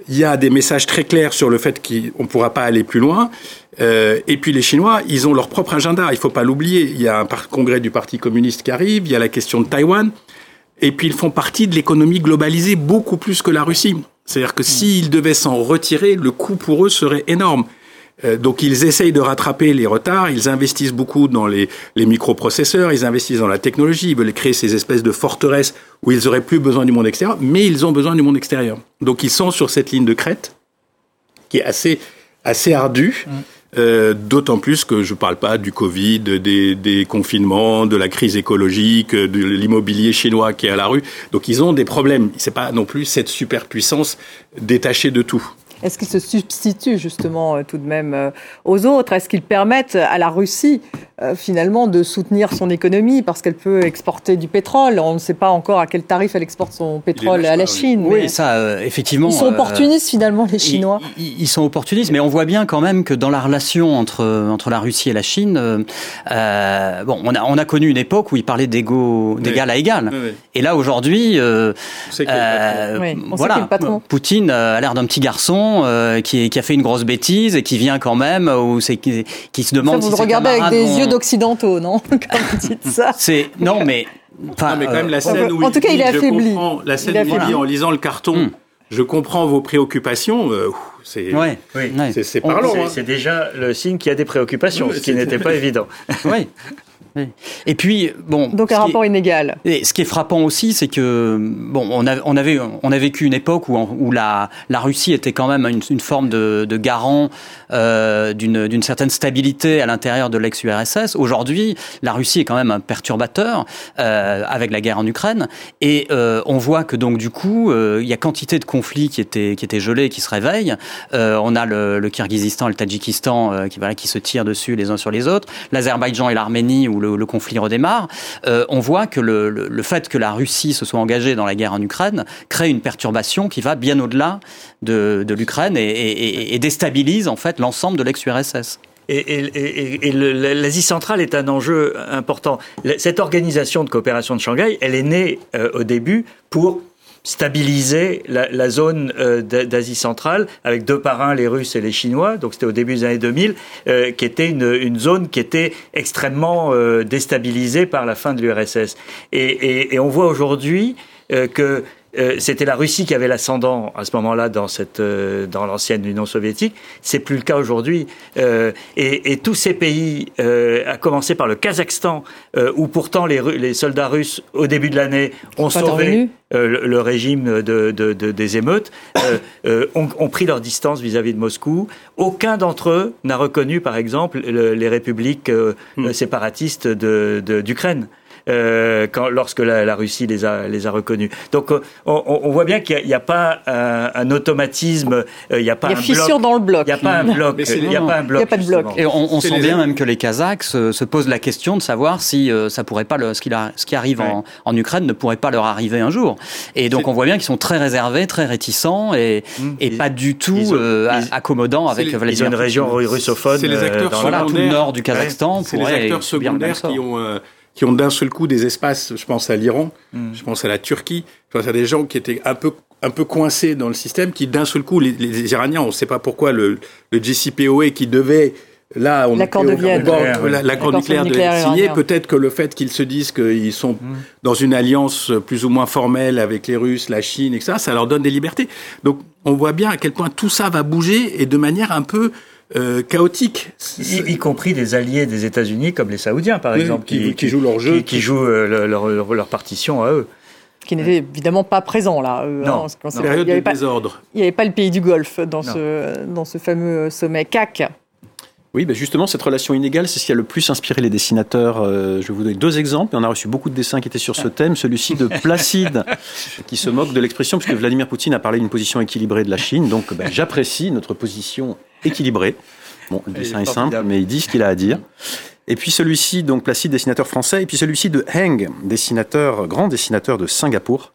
il y a des messages très clairs sur le fait qu'on ne pourra pas aller plus loin. Euh, et puis les Chinois, ils ont leur propre agenda, il ne faut pas l'oublier. Il y a un congrès du Parti communiste qui arrive, il y a la question de Taïwan, et puis ils font partie de l'économie globalisée beaucoup plus que la Russie. C'est-à-dire que s'ils devaient s'en retirer, le coût pour eux serait énorme. Euh, donc ils essayent de rattraper les retards, ils investissent beaucoup dans les, les, microprocesseurs, ils investissent dans la technologie, ils veulent créer ces espèces de forteresses où ils auraient plus besoin du monde extérieur, mais ils ont besoin du monde extérieur. Donc ils sont sur cette ligne de crête qui est assez, assez ardue. Mm. Euh, D'autant plus que je ne parle pas du Covid, des, des, confinements, de la crise écologique, de l'immobilier chinois qui est à la rue. Donc ils ont des problèmes. C'est pas non plus cette superpuissance détachée de tout. Est-ce qu'ils se substituent justement euh, tout de même euh, aux autres? Est-ce qu'ils permettent à la Russie euh, finalement de soutenir son économie parce qu'elle peut exporter du pétrole On ne sait pas encore à quel tarif elle exporte son pétrole à la Chine. Oui, ça, effectivement. Ils sont opportunistes finalement, les Chinois. Ils, sont opportunistes, mais on voit bien quand même que dans la relation entre, entre la Russie et la Chine, bon, on a, on a connu une époque où ils parlaient d'égal à égal. Et là, aujourd'hui, voilà, Poutine a l'air d'un petit garçon euh, qui, qui, a fait une grosse bêtise et qui vient quand même, ou c'est qui, qui, se demande ça, vous le regardez avec des yeux d'occidentaux, non Quand vous dites ça. C'est non, mais. Enfin, mais quand même la euh, scène où en tout cas, il est affaibli. La scène où il dit en lisant le carton. Hmm. Je comprends vos préoccupations. Euh, c'est ouais, c'est parlant. C'est hein. déjà le signe qu'il y a des préoccupations, ce qui n'était pas évident. Oui. Et puis, bon. Donc un rapport inégal. Et ce qui est frappant aussi, c'est que, bon, on a, on avait, on a vécu une époque où, où la, la Russie était quand même une, une forme de, de garant euh, d'une certaine stabilité à l'intérieur de l'ex-URSS. Aujourd'hui, la Russie est quand même un perturbateur euh, avec la guerre en Ukraine. Et euh, on voit que donc, du coup, euh, il y a quantité de conflits qui étaient, qui étaient gelés, qui se réveillent. Euh, on a le, le Kyrgyzstan, le Tadjikistan euh, qui, voilà, qui se tirent dessus les uns sur les autres. L'Azerbaïdjan et l'Arménie, où le, conflit redémarre, euh, on voit que le, le, fait que la Russie se soit engagée dans la guerre en Ukraine crée une perturbation qui va bien au-delà de, l'Ukraine et, déstabilise en fait l'ensemble de l'ex-URSS. Et, l'Asie centrale est un enjeu important. Cette organisation de coopération de Shanghai, elle est née euh, au début pour stabiliser la, la zone euh, d'Asie centrale avec deux parrains, les Russes et les Chinois. Donc c'était au début des années 2000, euh, qui était une, une, zone qui était extrêmement euh, déstabilisée par la fin de l'URSS. Et, et, et, on voit aujourd'hui que euh, c'était la Russie qui avait l'ascendant à ce moment-là dans cette euh, dans l'ancienne Union soviétique. C'est plus le cas aujourd'hui. Euh, et, et, tous ces pays, à commencer par le Kazakhstan, où pourtant les, les, soldats russes au début de l'année ont sauvé le, régime de, de, de, des émeutes, ont, ont, pris leur distance vis-à-vis de Moscou. Aucun d'entre eux n'a reconnu, par exemple, les républiques hmm. séparatistes d'Ukraine euh, quand, lorsque la, la, Russie les a, les a reconnus. Donc on, on voit bien qu'il n'y a, a, pas un, un automatisme, euh, il n'y a pas il y a un fissure dans le bloc. Il n'y a pas un bloc. Il n'y a pas un bloc. Il a pas de bloc. Et on, on sent bien même que les Kazakhs se, se, posent la question de savoir si euh, ça pourrait pas le, ce, qui a, ce qui arrive en, en, Ukraine ne pourrait pas leur arriver un jour. Et donc on voit bien qu'ils sont très réservés, très réticents et, mmh. et pas du tout ont, euh, accommodants avec Vladimir. Ils ont une région russophone. C'est les acteurs dans voilà, tout le nord du Kazakhstan. C'est les acteurs secondaires qui ont qui ont d'un seul coup des espaces, je pense à l'Iran, mm. je pense à la Turquie, je pense à des gens qui étaient un peu un peu coincés dans le système, qui d'un seul coup, les, les, Iraniens, on ne sait pas pourquoi, le, le JCPOA qui devait Là, on l'accord de Vienne, l'accord nucléaire, nucléaire signé. Peut-être que le fait qu'ils se disent qu'ils sont mm. dans une alliance plus ou moins formelle avec les Russes, la Chine, etc., ça leur donne des libertés. Donc, on voit bien à quel point tout ça va bouger et de manière un peu euh, chaotique. Y, compris des alliés des États-Unis comme les Saoudiens, par exemple, qui, qui, jouent leur jeu, qui, jouent euh, leur, leur, partition à eux. Qui n'était évidemment pas présent là. Euh, non, hein, non. période de désordre. Il n'y avait pas le pays du Golfe dans, ce, dans ce fameux sommet CAC. Oui, ben justement, cette relation inégale, c'est ce qui a le plus inspiré les dessinateurs. je vais vous donner deux exemples. On a reçu beaucoup de dessins qui étaient sur ce thème. Celui-ci de Placide, qui se moque de l'expression, puisque Vladimir Poutine a parlé d'une position équilibrée de la Chine. Donc, ben, j'apprécie notre position équilibré. Bon, le dessin est, simple, mais il dit ce qu'il a à dire. Et puis celui-ci, donc Placide, dessinateur français, et puis celui-ci de Heng, dessinateur, grand dessinateur de Singapour.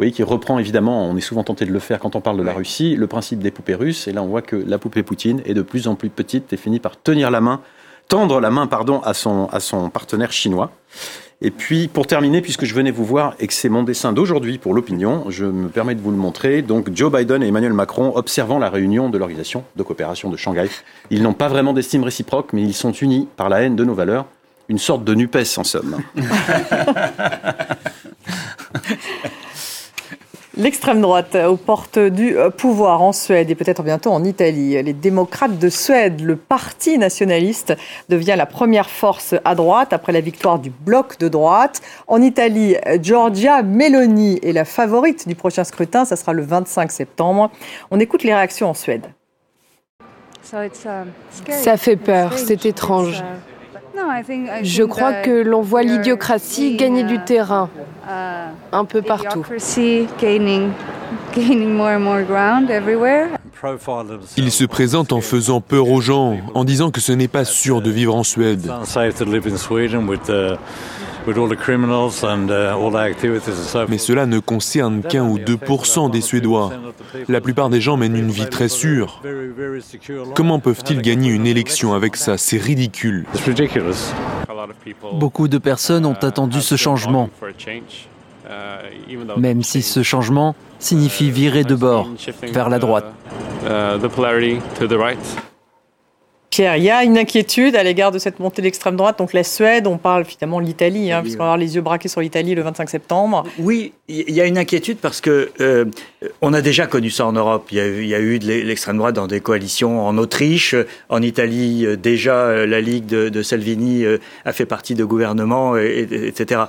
Voyez, qui reprend évidemment, on est souvent tenté de le faire quand on parle de la Russie, le principe des poupées russes. Et là, on voit que la poupée Poutine est de plus en plus petite et finit par tenir la main, tendre la main, pardon, à son, à son partenaire chinois. Et puis, pour terminer, puisque je venais vous voir et que c'est mon dessin d'aujourd'hui pour l'opinion, je me permets de vous le montrer. Donc, Joe Biden et Emmanuel Macron observant la réunion de l'organisation de coopération de Shanghai. Ils n'ont pas vraiment d'estime réciproque, mais ils sont unis par la haine de nos valeurs. Une sorte de NUPES, en somme. L'extrême droite aux portes du pouvoir en Suède et peut-être bientôt en Italie. Les démocrates de Suède, le parti nationaliste, devient la première force à droite après la victoire du bloc de droite. En Italie, Giorgia Meloni est la favorite du prochain scrutin. Ça sera le 25 septembre. On écoute les réactions en Suède. Ça fait peur, c'est étrange. Je crois que l'on voit l'idiocratie gagner du terrain un peu partout. Il se présente en faisant peur aux gens, en disant que ce n'est pas sûr de vivre en Suède. Mais cela ne concerne qu'un ou deux des Suédois. La plupart des gens mènent une vie très sûre. Comment peuvent-ils gagner une élection avec ça? C'est ridicule. Beaucoup de personnes ont attendu ce changement, même si ce changement signifie virer de bord vers la droite. Pierre, il y a une inquiétude à l'égard de cette montée d'extrême droite. Donc la Suède, on parle finalement de l'Italie, hein, puisqu'on va avoir les yeux braqués sur l'Italie le 25 septembre. Oui, il y a une inquiétude parce que euh, on a déjà connu ça en Europe. Il y a, il y a eu de l'extrême droite dans des coalitions en Autriche, en Italie. Euh, déjà, euh, la Ligue de, de Salvini a fait partie de gouvernements, etc.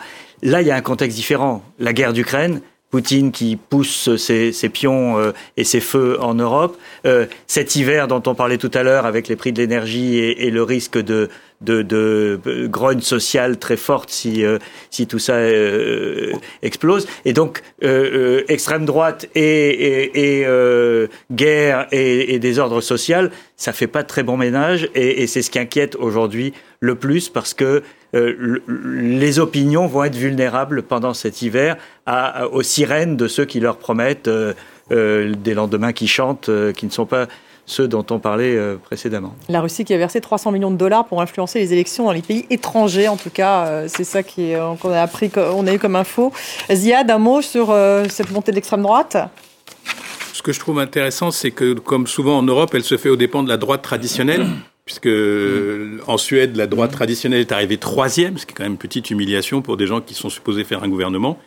Là, il y a un contexte différent. La guerre d'Ukraine, Poutine qui pousse ses, pions euh, et ses feux en Europe. Euh, cet hiver dont on parlait tout à l'heure avec les prix de l'énergie et, le risque de, de, grogne sociale très forte si, euh, si tout ça explose. Et donc, extrême droite et, guerre et, désordre social, ça fait pas de très bon ménage. Et, c'est ce qui inquiète aujourd'hui le plus parce que euh, les opinions vont être vulnérables pendant cet hiver aux sirènes de ceux qui leur promettent euh, euh, des lendemains qui chantent, qui ne sont pas ceux dont on parlait précédemment. La Russie qui a versé 300 millions de dollars pour influencer les élections dans les pays étrangers, en tout cas, c'est ça qu'on a appris, qu'on a eu comme info. Ziad, un mot sur cette montée d'extrême droite? Ce que je trouve intéressant, c'est que, comme souvent en Europe, elle se fait aux dépens de la droite traditionnelle puisque en Suède, la droite traditionnelle est arrivée troisième, ce qui est quand même une petite humiliation pour des gens qui sont supposés faire un gouvernement.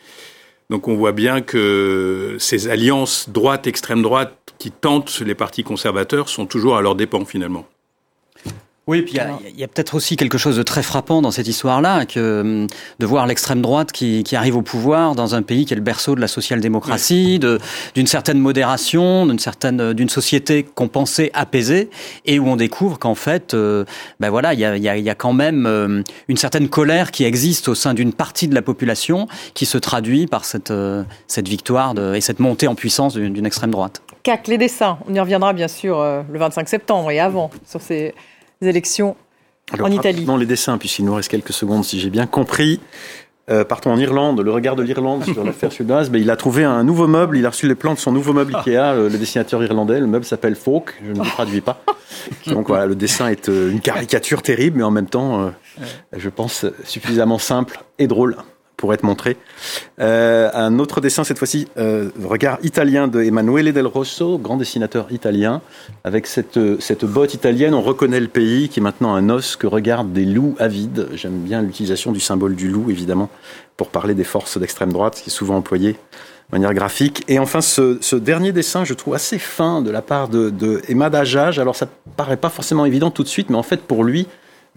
Donc on voit bien que ces alliances droite-extrême droite qui tentent les partis conservateurs sont toujours à leur dépens finalement. Oui, puis il y a, peut-être aussi quelque chose de très frappant dans cette histoire-là, que hum, de voir l'extrême droite qui, qui, arrive au pouvoir dans un pays qui est le berceau de la social-démocratie, d'une certaine modération, d'une certaine, d'une société qu'on pensait apaisée, et où on découvre qu'en fait, euh, ben voilà, il y a, y, a, y a, quand même euh, une certaine colère qui existe au sein d'une partie de la population, qui se traduit par cette, euh, cette victoire de, et cette montée en puissance d'une extrême droite. CAC, les dessins, on y reviendra bien sûr le 25 septembre et avant sur ces élections en Italie. Non, les dessins, puisqu'il nous reste quelques secondes, si j'ai bien compris. Euh, partons en Irlande, le regard de l'Irlande sur l'affaire suédoise, ben, il a trouvé un nouveau meuble, il a reçu les plans de son nouveau meuble Ikea, le, dessinateur irlandais, le meuble s'appelle Folk, je ne le traduis pas. Donc voilà, le dessin est euh, une caricature terrible, mais en même temps, euh, je pense, suffisamment simple et drôle pour être montré. Euh, un autre dessin, cette fois-ci, euh, regard italien de Emanuele Del Rosso, grand dessinateur italien. Avec cette, cette botte italienne, on reconnaît le pays qui est maintenant un os que regardent des loups avides. J'aime bien l'utilisation du symbole du loup, évidemment, pour parler des forces d'extrême droite, qui est souvent employé de manière graphique. Et enfin, ce, dernier dessin, je trouve assez fin de la part de, de Dajaj. Alors, ça paraît pas forcément évident tout de suite, mais en fait, pour lui,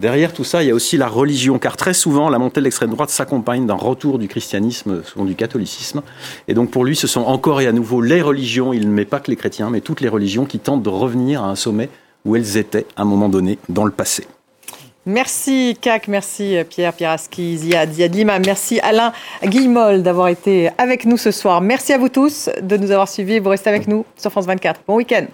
Derrière tout ça, il y a aussi la religion, car très souvent, la montée de l'extrême droite s'accompagne d'un retour du christianisme, souvent du catholicisme. Et donc pour lui, ce sont encore et à nouveau les religions, il ne met pas que les chrétiens, mais toutes les religions qui tentent de revenir à un sommet où elles étaient à un moment donné dans le passé. Merci CAC, merci Pierre Pieraski, Ziad, Ziad Lima, merci Alain Guillemol d'avoir été avec nous ce soir. Merci à vous tous de nous avoir suivis, vous restez avec nous sur France 24. Bon week-end.